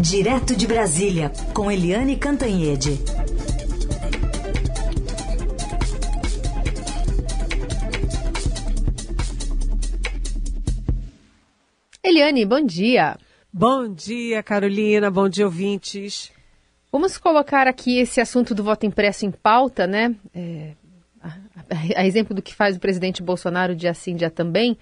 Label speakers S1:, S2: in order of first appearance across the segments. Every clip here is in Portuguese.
S1: Direto de Brasília, com Eliane Cantanhede.
S2: Eliane, bom dia.
S3: Bom dia, Carolina. Bom dia, ouvintes.
S2: Vamos colocar aqui esse assunto do voto impresso em pauta, né? É, a, a, exemplo do que faz o presidente Bolsonaro dia sim, dia também.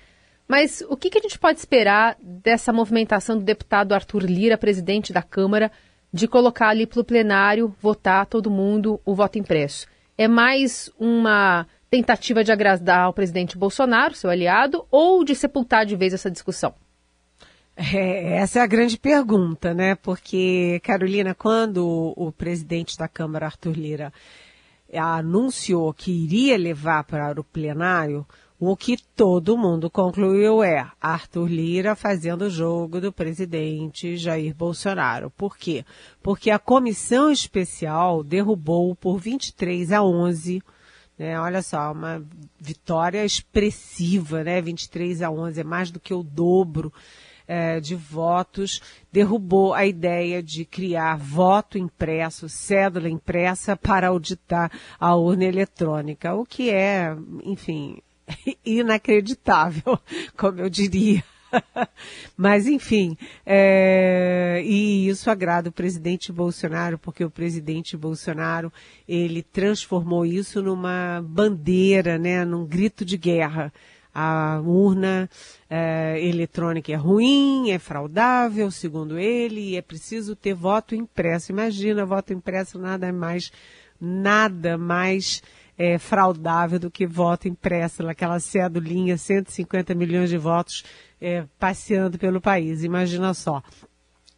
S2: Mas o que, que a gente pode esperar dessa movimentação do deputado Arthur Lira, presidente da Câmara, de colocar ali para o plenário votar todo mundo o voto impresso? É mais uma tentativa de agradar o presidente Bolsonaro, seu aliado, ou de sepultar de vez essa discussão?
S3: É, essa é a grande pergunta, né? Porque, Carolina, quando o, o presidente da Câmara, Arthur Lira, anunciou que iria levar para o plenário, o que todo mundo concluiu é Arthur Lira fazendo o jogo do presidente Jair Bolsonaro. Por quê? Porque a comissão especial derrubou por 23 a 11 né? Olha só, uma vitória expressiva, né? 23 a 11 é mais do que o dobro é, de votos, derrubou a ideia de criar voto impresso, cédula impressa para auditar a urna eletrônica, o que é, enfim, inacreditável, como eu diria. Mas, enfim, é, e isso agrada o presidente Bolsonaro, porque o presidente Bolsonaro, ele transformou isso numa bandeira, né, num grito de guerra a urna é, eletrônica é ruim, é fraudável, segundo ele, e é preciso ter voto impresso. Imagina, voto impresso nada mais, nada mais é, fraudável do que voto impresso, aquela cedulinha, 150 milhões de votos é, passeando pelo país. Imagina só.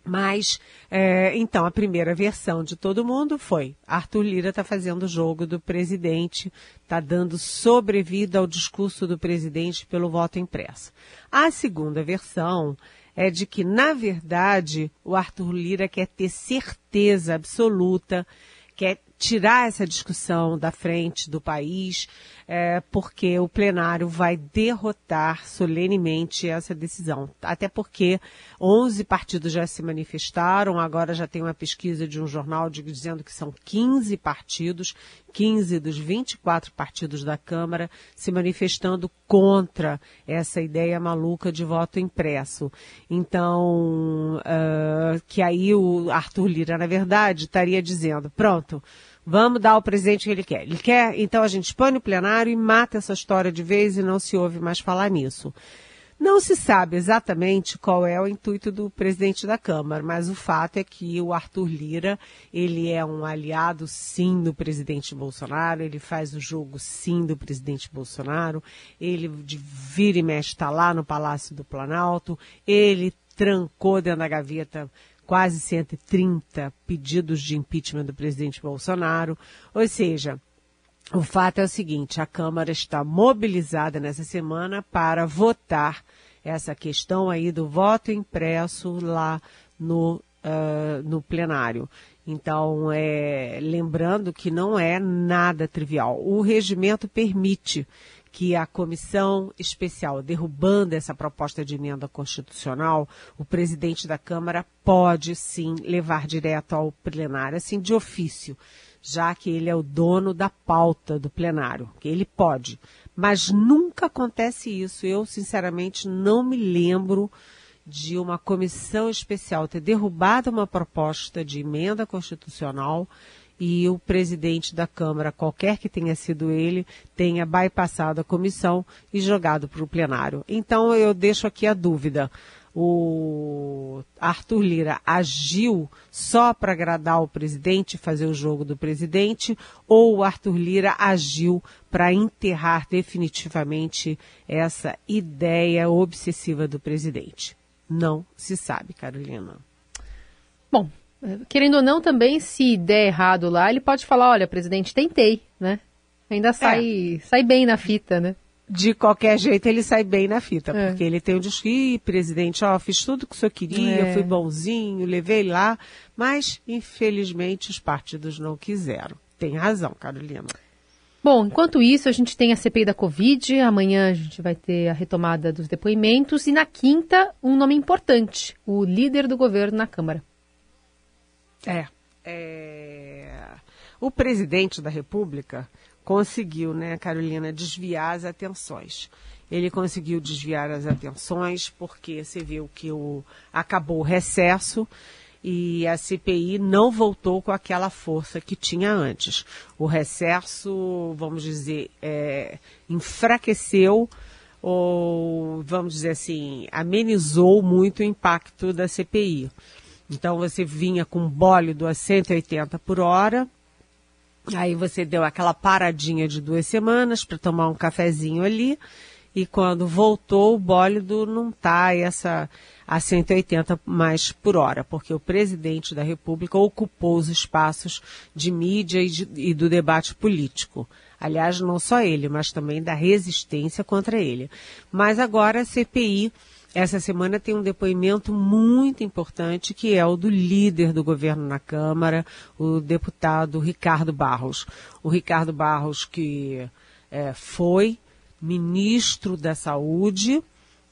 S3: Mas, é, então, a primeira versão de todo mundo foi Arthur Lira está fazendo o jogo do presidente, está dando sobrevida ao discurso do presidente pelo voto impresso. A segunda versão é de que, na verdade, o Arthur Lira quer ter certeza absoluta, quer tirar essa discussão da frente do país, é, porque o plenário vai derrotar solenemente essa decisão. Até porque 11 partidos já se manifestaram, agora já tem uma pesquisa de um jornal dizendo que são 15 partidos, 15 dos 24 partidos da Câmara se manifestando contra essa ideia maluca de voto impresso. Então, uh, que aí o Arthur Lira, na verdade, estaria dizendo, pronto, Vamos dar ao presidente o que ele quer. Ele quer, então a gente expõe no plenário e mata essa história de vez e não se ouve mais falar nisso. Não se sabe exatamente qual é o intuito do presidente da Câmara, mas o fato é que o Arthur Lira, ele é um aliado sim do presidente Bolsonaro, ele faz o jogo sim do presidente Bolsonaro, ele vira e mexe está lá no Palácio do Planalto, ele trancou dentro da gaveta quase 130 pedidos de impeachment do presidente Bolsonaro. Ou seja, o fato é o seguinte: a Câmara está mobilizada nessa semana para votar essa questão aí do voto impresso lá no, uh, no plenário. Então, é, lembrando que não é nada trivial. O regimento permite que a comissão especial, derrubando essa proposta de emenda constitucional, o presidente da Câmara pode sim levar direto ao plenário, assim de ofício, já que ele é o dono da pauta do plenário, que ele pode. Mas nunca acontece isso. Eu, sinceramente, não me lembro de uma comissão especial ter derrubado uma proposta de emenda constitucional e o presidente da Câmara, qualquer que tenha sido ele, tenha bypassado a comissão e jogado para o plenário. Então eu deixo aqui a dúvida. O Arthur Lira agiu só para agradar o presidente, fazer o jogo do presidente, ou o Arthur Lira agiu para enterrar definitivamente essa ideia obsessiva do presidente? Não se sabe, Carolina.
S2: Bom, Querendo ou não, também, se der errado lá, ele pode falar, olha, presidente, tentei, né? Ainda sai, é. sai bem na fita, né?
S3: De qualquer jeito, ele sai bem na fita, é. porque ele tem o Ih, presidente, ó, fiz tudo o que o senhor queria, é. fui bonzinho, levei lá, mas, infelizmente, os partidos não quiseram. Tem razão, Carolina.
S2: Bom, enquanto isso, a gente tem a CPI da Covid, amanhã a gente vai ter a retomada dos depoimentos, e na quinta, um nome importante, o líder do governo na Câmara.
S3: É, é, o presidente da República conseguiu, né, Carolina, desviar as atenções. Ele conseguiu desviar as atenções porque você viu que o, acabou o recesso e a CPI não voltou com aquela força que tinha antes. O recesso, vamos dizer, é, enfraqueceu ou, vamos dizer assim, amenizou muito o impacto da CPI. Então você vinha com bólido a 180 por hora, aí você deu aquela paradinha de duas semanas para tomar um cafezinho ali, e quando voltou o bólido não está essa a 180 mais por hora, porque o presidente da República ocupou os espaços de mídia e, de, e do debate político. Aliás, não só ele, mas também da resistência contra ele. Mas agora a CPI essa semana tem um depoimento muito importante que é o do líder do governo na Câmara, o deputado Ricardo Barros. O Ricardo Barros que é, foi ministro da Saúde,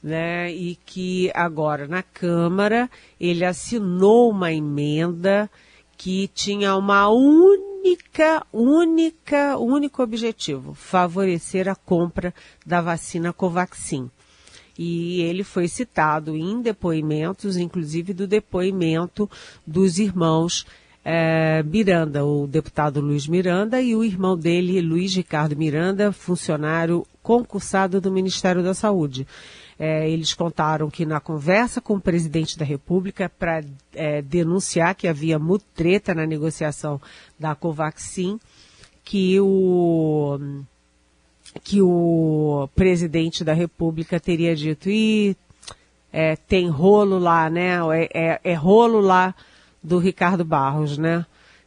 S3: né, e que agora na Câmara ele assinou uma emenda que tinha uma única, única, único objetivo, favorecer a compra da vacina Covaxin. E ele foi citado em depoimentos, inclusive do depoimento dos irmãos é, Miranda, o deputado Luiz Miranda, e o irmão dele, Luiz Ricardo Miranda, funcionário concursado do Ministério da Saúde. É, eles contaram que na conversa com o presidente da República para é, denunciar que havia mutreta na negociação da Covaxin, que o que o presidente da República teria dito e é, tem rolo lá, né? É, é, é rolo lá do Ricardo Barros, né?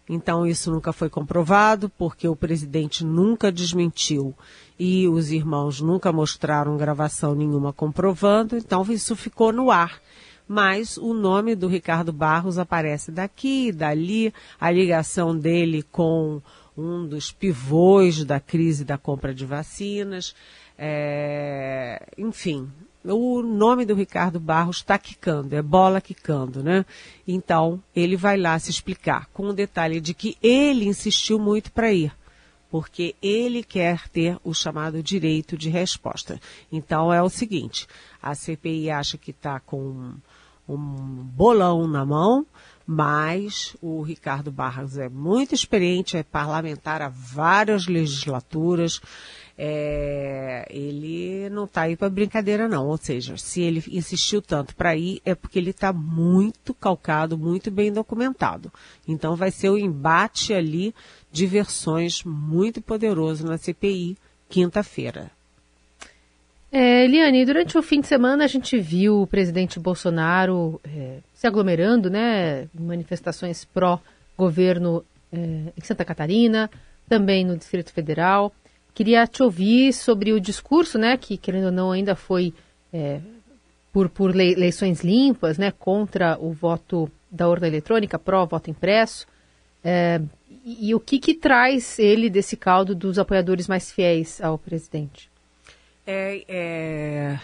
S3: Então isso nunca foi comprovado porque o presidente nunca desmentiu e os irmãos nunca mostraram gravação nenhuma comprovando, então isso ficou no ar. Mas o nome do Ricardo Barros aparece daqui, dali, a ligação dele com um dos pivôs da crise da compra de vacinas, é, enfim, o nome do Ricardo Barros está quicando, é bola quicando, né? Então, ele vai lá se explicar, com o detalhe de que ele insistiu muito para ir porque ele quer ter o chamado direito de resposta. Então é o seguinte: a CPI acha que está com um bolão na mão, mas o Ricardo Barros é muito experiente, é parlamentar há várias legislaturas. É, ele não está aí para brincadeira não, ou seja, se ele insistiu tanto para ir é porque ele está muito calcado, muito bem documentado. Então vai ser o embate ali de versões muito poderoso na CPI, quinta-feira.
S2: É, Eliane, durante o fim de semana a gente viu o presidente Bolsonaro é, se aglomerando, né, em manifestações pró-governo é, em Santa Catarina, também no Distrito Federal. Queria te ouvir sobre o discurso, né, que querendo ou não ainda foi é, por, por eleições limpas, né, contra o voto da urna eletrônica, pró-voto impresso. É, e, e o que, que traz ele desse caldo dos apoiadores mais fiéis ao presidente?
S3: É, é,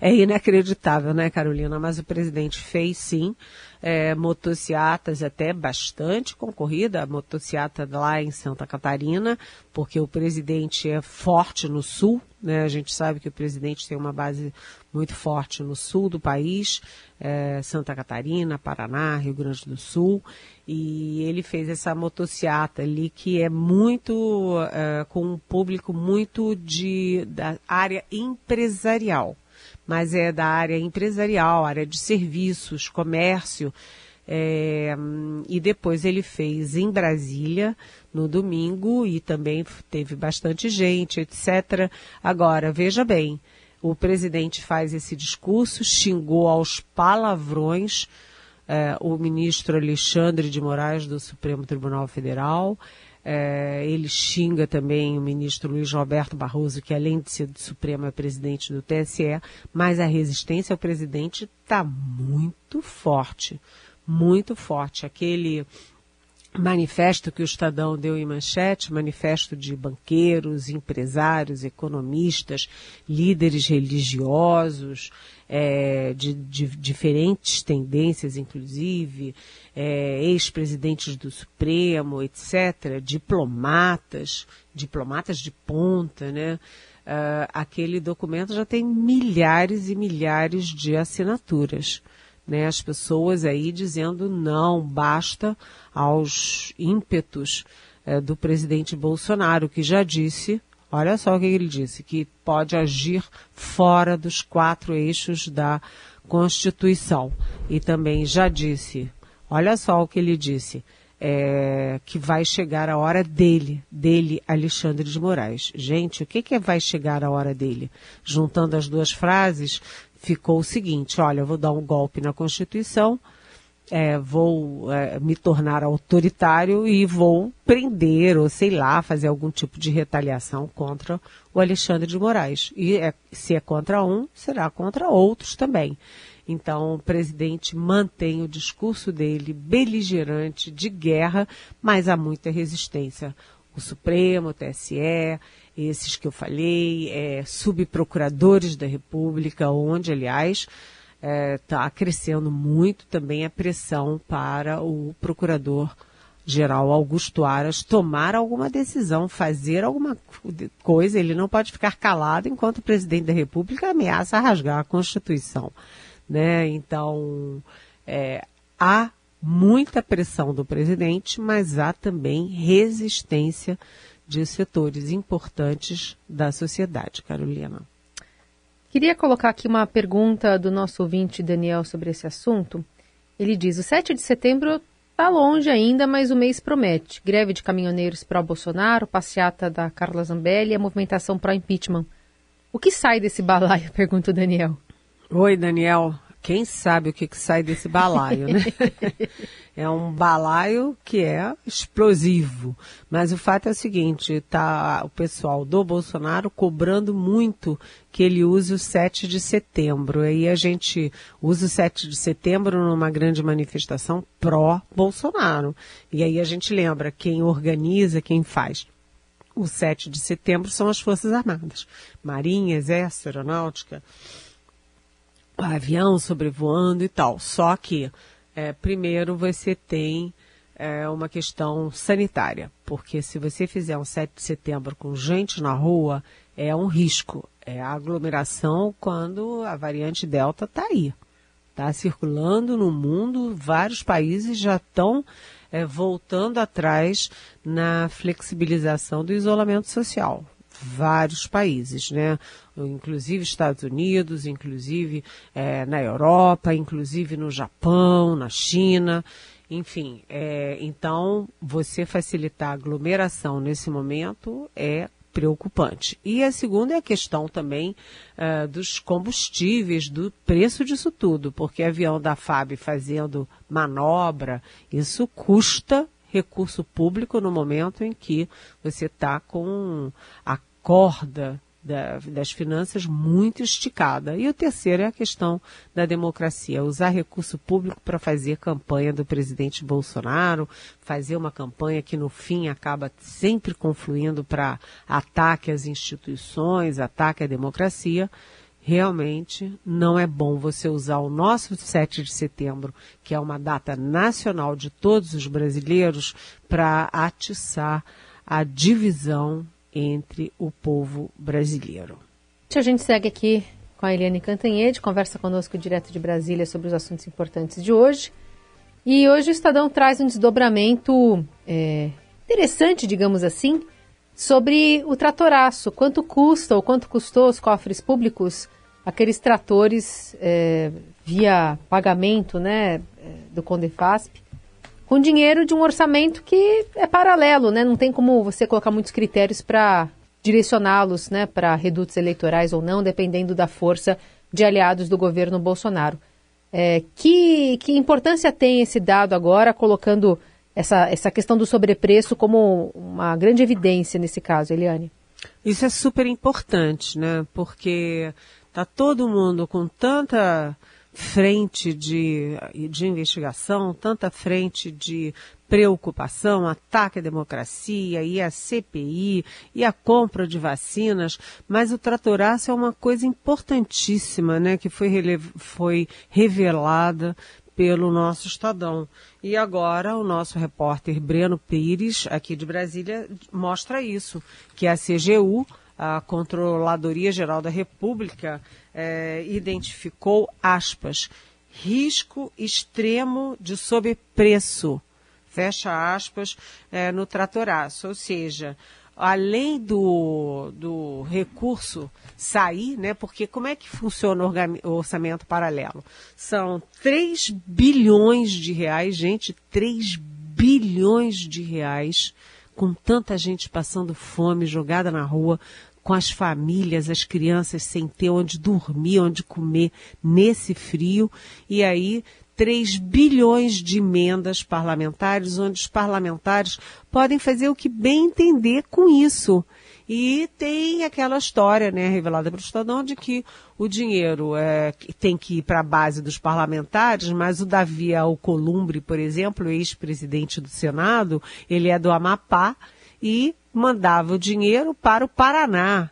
S3: é, inacreditável, né, Carolina? Mas o presidente fez sim é, motocicletas até bastante concorrida, a motocicleta lá em Santa Catarina, porque o presidente é forte no sul, né? A gente sabe que o presidente tem uma base muito forte no sul do país, é, Santa Catarina, Paraná, Rio Grande do Sul, e ele fez essa motociata ali que é muito é, com um público muito de da área empresarial, mas é da área empresarial, área de serviços, comércio. É, e depois ele fez em Brasília no domingo e também teve bastante gente, etc. Agora, veja bem, o presidente faz esse discurso, xingou aos palavrões é, o ministro Alexandre de Moraes do Supremo Tribunal Federal. É, ele xinga também o ministro Luiz Roberto Barroso, que além de ser do Supremo é presidente do TSE, mas a resistência ao presidente está muito forte, muito forte. Aquele manifesto que o Estadão deu em manchete, manifesto de banqueiros, empresários, economistas, líderes religiosos, é, de, de, diferentes tendências, inclusive, é, ex-presidentes do Supremo, etc., diplomatas, diplomatas de ponta, né? Uh, aquele documento já tem milhares e milhares de assinaturas né, as pessoas aí dizendo não, basta aos ímpetos é, do presidente Bolsonaro, que já disse, olha só o que ele disse, que pode agir fora dos quatro eixos da Constituição. E também já disse, olha só o que ele disse, é, que vai chegar a hora dele, dele, Alexandre de Moraes. Gente, o que, que é vai chegar a hora dele? Juntando as duas frases, ficou o seguinte: olha, eu vou dar um golpe na Constituição, é, vou é, me tornar autoritário e vou prender, ou sei lá, fazer algum tipo de retaliação contra o Alexandre de Moraes. E é, se é contra um, será contra outros também. Então, o presidente mantém o discurso dele beligerante de guerra, mas há muita resistência. O Supremo, o TSE, esses que eu falei, é, subprocuradores da República, onde, aliás, está é, crescendo muito também a pressão para o procurador geral Augusto Aras tomar alguma decisão, fazer alguma coisa. Ele não pode ficar calado enquanto o presidente da República ameaça rasgar a Constituição. Né? Então, é, há muita pressão do presidente, mas há também resistência de setores importantes da sociedade, Carolina.
S2: Queria colocar aqui uma pergunta do nosso ouvinte Daniel sobre esse assunto. Ele diz: o 7 de setembro está longe ainda, mas o mês promete. Greve de caminhoneiros pró-Bolsonaro, passeata da Carla Zambelli e a movimentação pró-impeachment. O que sai desse balaio? Pergunta o Daniel.
S3: Oi, Daniel. Quem sabe o que, que sai desse balaio, né? é um balaio que é explosivo. Mas o fato é o seguinte, tá o pessoal do Bolsonaro cobrando muito que ele use o 7 de setembro. Aí a gente usa o 7 de setembro numa grande manifestação pró-Bolsonaro. E aí a gente lembra quem organiza, quem faz o 7 de setembro são as Forças Armadas. Marinha, Exército, Aeronáutica, avião sobrevoando e tal. Só que, é, primeiro, você tem é, uma questão sanitária, porque se você fizer um 7 de setembro com gente na rua, é um risco. É a aglomeração quando a variante Delta está aí. Está circulando no mundo, vários países já estão é, voltando atrás na flexibilização do isolamento social vários países, né? Inclusive Estados Unidos, inclusive é, na Europa, inclusive no Japão, na China, enfim. É, então, você facilitar a aglomeração nesse momento é preocupante. E a segunda é a questão também uh, dos combustíveis, do preço disso tudo, porque avião da FAB fazendo manobra, isso custa recurso público no momento em que você está com a corda da, das finanças muito esticada. E o terceiro é a questão da democracia, usar recurso público para fazer campanha do presidente Bolsonaro, fazer uma campanha que no fim acaba sempre confluindo para ataque às instituições, ataque à democracia. Realmente não é bom você usar o nosso 7 de setembro, que é uma data nacional de todos os brasileiros, para atiçar a divisão entre o povo brasileiro.
S2: A gente segue aqui com a Eliane Cantanhede, conversa conosco direto de Brasília sobre os assuntos importantes de hoje. E hoje o Estadão traz um desdobramento é, interessante, digamos assim, sobre o tratoraço. Quanto custa ou quanto custou os cofres públicos aqueles tratores é, via pagamento né, é, do Condefasp com dinheiro de um orçamento que é paralelo, né? Não tem como você colocar muitos critérios para direcioná-los, né, para redutos eleitorais ou não, dependendo da força de aliados do governo Bolsonaro. É, que, que importância tem esse dado agora, colocando essa, essa questão do sobrepreço como uma grande evidência nesse caso, Eliane?
S3: Isso é super importante, né? Porque tá todo mundo com tanta frente de, de investigação, tanta frente de preocupação, ataque à democracia e a CPI e a compra de vacinas, mas o tratoraço é uma coisa importantíssima, né, que foi, foi revelada pelo nosso Estadão. E agora o nosso repórter Breno Pires, aqui de Brasília, mostra isso, que a CGU, a Controladoria Geral da República, é, identificou, aspas, risco extremo de sobrepreço, fecha aspas, é, no tratoraço. Ou seja, além do, do recurso sair, né? Porque como é que funciona o orçamento paralelo? São 3 bilhões de reais, gente, 3 bilhões de reais, com tanta gente passando fome, jogada na rua, com as famílias, as crianças sem ter onde dormir, onde comer nesse frio. E aí 3 bilhões de emendas parlamentares, onde os parlamentares podem fazer o que bem entender com isso. E tem aquela história, né, revelada pelo Estadão, de que o dinheiro é, tem que ir para a base dos parlamentares, mas o Davi Alcolumbre, por exemplo, ex-presidente do Senado, ele é do Amapá e mandava o dinheiro para o Paraná.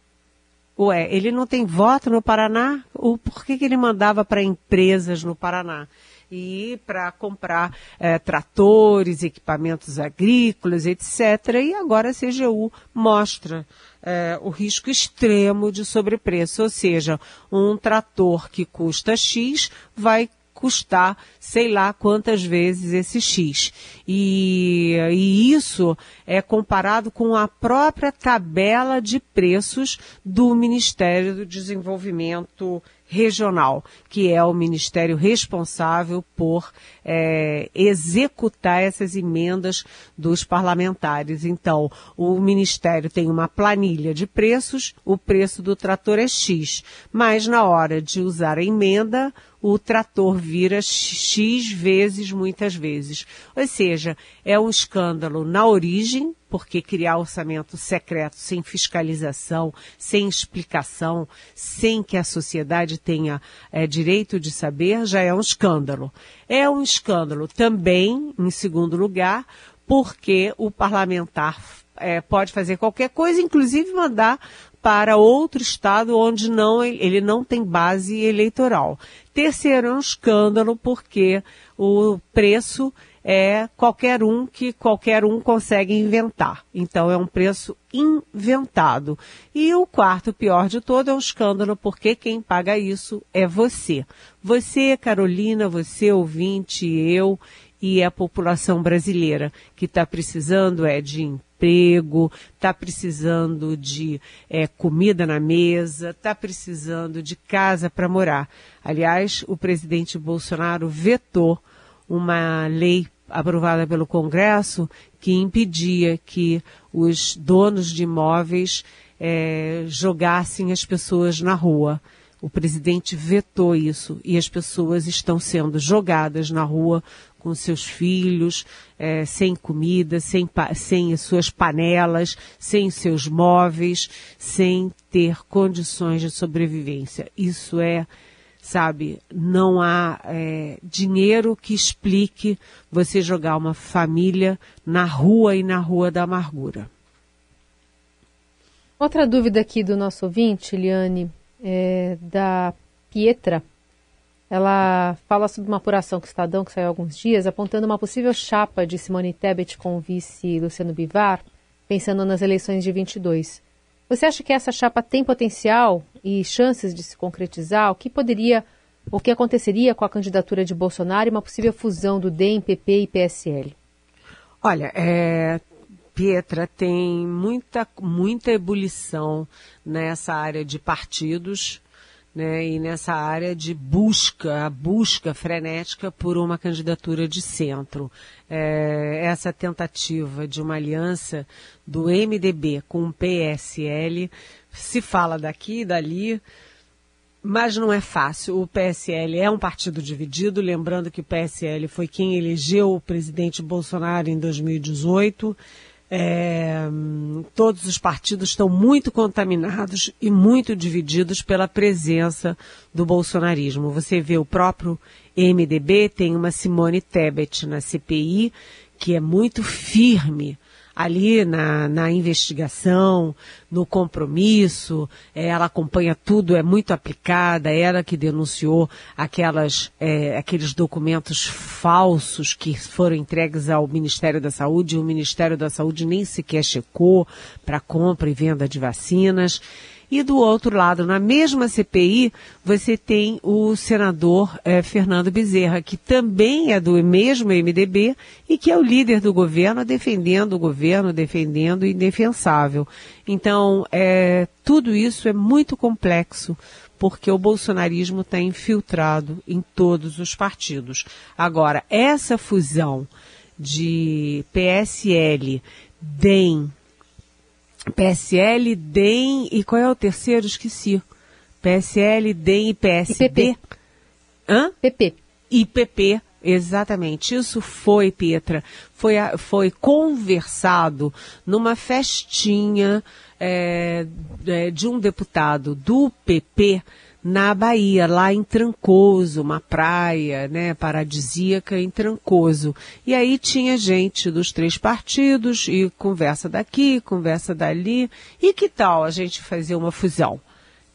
S3: Ué, ele não tem voto no Paraná? O, por que, que ele mandava para empresas no Paraná? E para comprar é, tratores, equipamentos agrícolas, etc. E agora a CGU mostra é, o risco extremo de sobrepreço, ou seja, um trator que custa X vai custar sei lá quantas vezes esse X. E, e isso é comparado com a própria tabela de preços do Ministério do Desenvolvimento regional, que é o ministério responsável por é, executar essas emendas dos parlamentares. Então, o ministério tem uma planilha de preços, o preço do trator é X, mas na hora de usar a emenda, o trator vira X vezes, muitas vezes. Ou seja, é um escândalo na origem, porque criar orçamento secreto sem fiscalização, sem explicação, sem que a sociedade tenha é, direito de saber, já é um escândalo. É um escândalo também, em segundo lugar, porque o parlamentar é, pode fazer qualquer coisa, inclusive mandar para outro estado onde não, ele não tem base eleitoral. Terceiro, é um escândalo porque o preço é qualquer um que qualquer um consegue inventar. Então é um preço inventado. E o quarto pior de todo é um escândalo porque quem paga isso é você. Você, Carolina, você ouvinte, eu e a população brasileira que está precisando é de emprego, está precisando de é, comida na mesa, está precisando de casa para morar. Aliás, o presidente Bolsonaro vetou uma lei aprovada pelo Congresso que impedia que os donos de imóveis é, jogassem as pessoas na rua. O presidente vetou isso e as pessoas estão sendo jogadas na rua com seus filhos, é, sem comida, sem, sem as suas panelas, sem seus móveis, sem ter condições de sobrevivência. Isso é, sabe, não há é, dinheiro que explique você jogar uma família na rua e na rua da amargura.
S2: Outra dúvida aqui do nosso ouvinte, Liane, é da Pietra. Ela fala sobre uma apuração que o Estadão, que saiu há alguns dias, apontando uma possível chapa de Simone Tebet com o vice Luciano Bivar, pensando nas eleições de 22. Você acha que essa chapa tem potencial e chances de se concretizar? O que poderia, o que aconteceria com a candidatura de Bolsonaro e uma possível fusão do DEM, PP e PSL?
S3: Olha, é, Pietra tem muita, muita ebulição nessa área de partidos né, e nessa área de busca, a busca frenética por uma candidatura de centro. É, essa tentativa de uma aliança do MDB com o PSL se fala daqui e dali, mas não é fácil. O PSL é um partido dividido, lembrando que o PSL foi quem elegeu o presidente Bolsonaro em 2018 É, todos os partidos estão muito contaminados e muito divididos pela presença do bolsonarismo. Você vê o próprio MDB, tem uma Simone Tebet na CPI, que é muito firme ali na, na investigação, no compromisso, é, ela acompanha tudo, é muito aplicada, ela que denunciou aquelas, é, aqueles documentos falsos que foram entregues ao Ministério da Saúde, e o Ministério da Saúde nem sequer checou para compra e venda de vacinas. E do outro lado, na mesma CPI, você tem o senador eh, Fernando Bezerra, que também é do mesmo MDB e que é o líder do governo, defendendo o governo, defendendo o indefensável. Então, é, tudo isso é muito complexo porque o bolsonarismo está infiltrado em todos os partidos. Agora, essa fusão de PSL, DEM, PSL, DEM e qual é o terceiro? Esqueci. PSL, DEM e PSD.
S2: PP. Hã? PP.
S3: E PP, exatamente. Isso foi, Petra, foi, foi conversado numa festinha é, de um deputado do PP na Bahia, lá em Trancoso, uma praia, né, paradisíaca em Trancoso. E aí tinha gente dos três partidos e conversa daqui, conversa dali. E que tal a gente fazer uma fusão?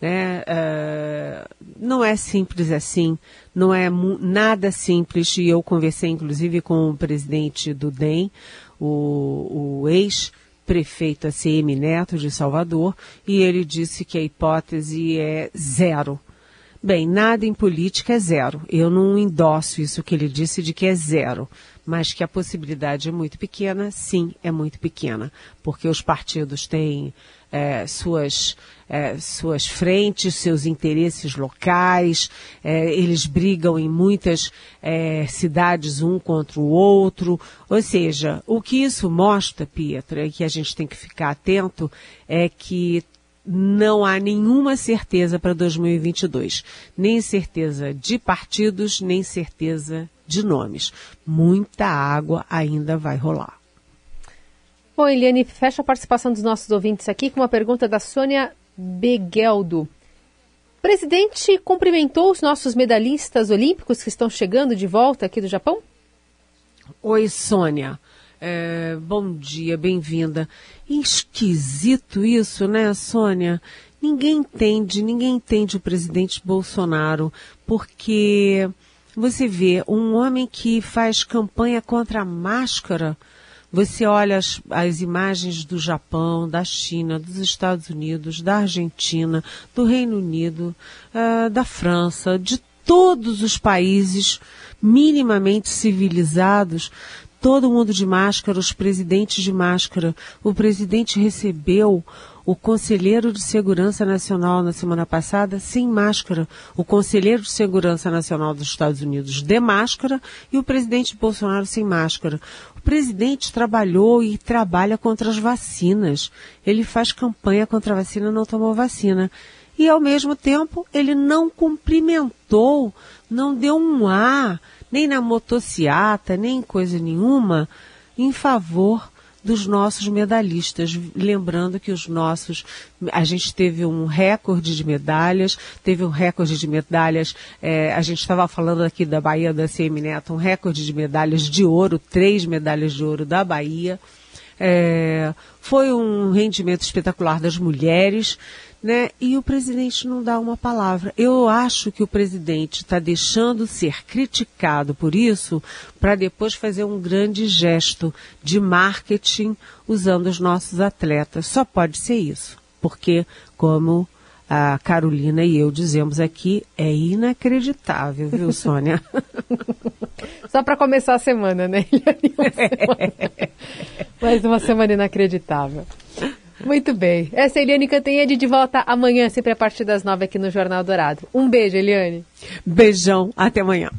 S3: Né? Uh, não é simples assim, não é nada simples. E eu conversei inclusive com o presidente do DEM, o, o ex prefeito ACM Neto de Salvador, e ele disse que a hipótese é zero. Bem, nada em política é zero. Eu não endosso isso que ele disse de que é zero. Mas que a possibilidade é muito pequena, sim, é muito pequena. Porque os partidos têm é, suas, é, suas frentes, seus interesses locais, é, eles brigam em muitas é, cidades um contra o outro. Ou seja, o que isso mostra, Pietra, e que a gente tem que ficar atento, é que não há nenhuma certeza para 2022. Nem certeza de partidos, nem certeza de nomes. Muita água ainda vai rolar.
S2: Bom, Eliane, fecha a participação dos nossos ouvintes aqui com uma pergunta da Sônia Begueldo. Presidente cumprimentou os nossos medalhistas olímpicos que estão chegando de volta aqui do Japão?
S3: Oi, Sônia. É, bom dia, bem-vinda. Esquisito isso, né, Sônia? Ninguém entende, ninguém entende o presidente Bolsonaro, porque você vê um homem que faz campanha contra a máscara você olha as, as imagens do Japão, da China, dos Estados Unidos, da Argentina, do Reino Unido, uh, da França, de todos os países minimamente civilizados, todo mundo de máscara, os presidentes de máscara. O presidente recebeu o conselheiro de segurança nacional na semana passada sem máscara, o conselheiro de segurança nacional dos Estados Unidos de máscara e o presidente Bolsonaro sem máscara. O presidente trabalhou e trabalha contra as vacinas. Ele faz campanha contra a vacina, não tomou vacina. E ao mesmo tempo ele não cumprimentou, não deu um A, nem na motociata, nem coisa nenhuma, em favor dos nossos medalhistas. Lembrando que os nossos, a gente teve um recorde de medalhas, teve um recorde de medalhas, é, a gente estava falando aqui da Bahia da CM Neto, um recorde de medalhas de ouro, três medalhas de ouro da Bahia. É, foi um rendimento espetacular das mulheres né? E o presidente não dá uma palavra. Eu acho que o presidente está deixando ser criticado por isso para depois fazer um grande gesto de marketing usando os nossos atletas. Só pode ser isso, porque como a Carolina e eu dizemos aqui, é inacreditável, viu, Sônia?
S2: Só para começar a semana, né? Mais uma semana inacreditável. Muito bem. Essa é Eliane Cantanhede de volta amanhã, sempre a partir das nove aqui no Jornal Dourado. Um beijo, Eliane.
S3: Beijão, até amanhã.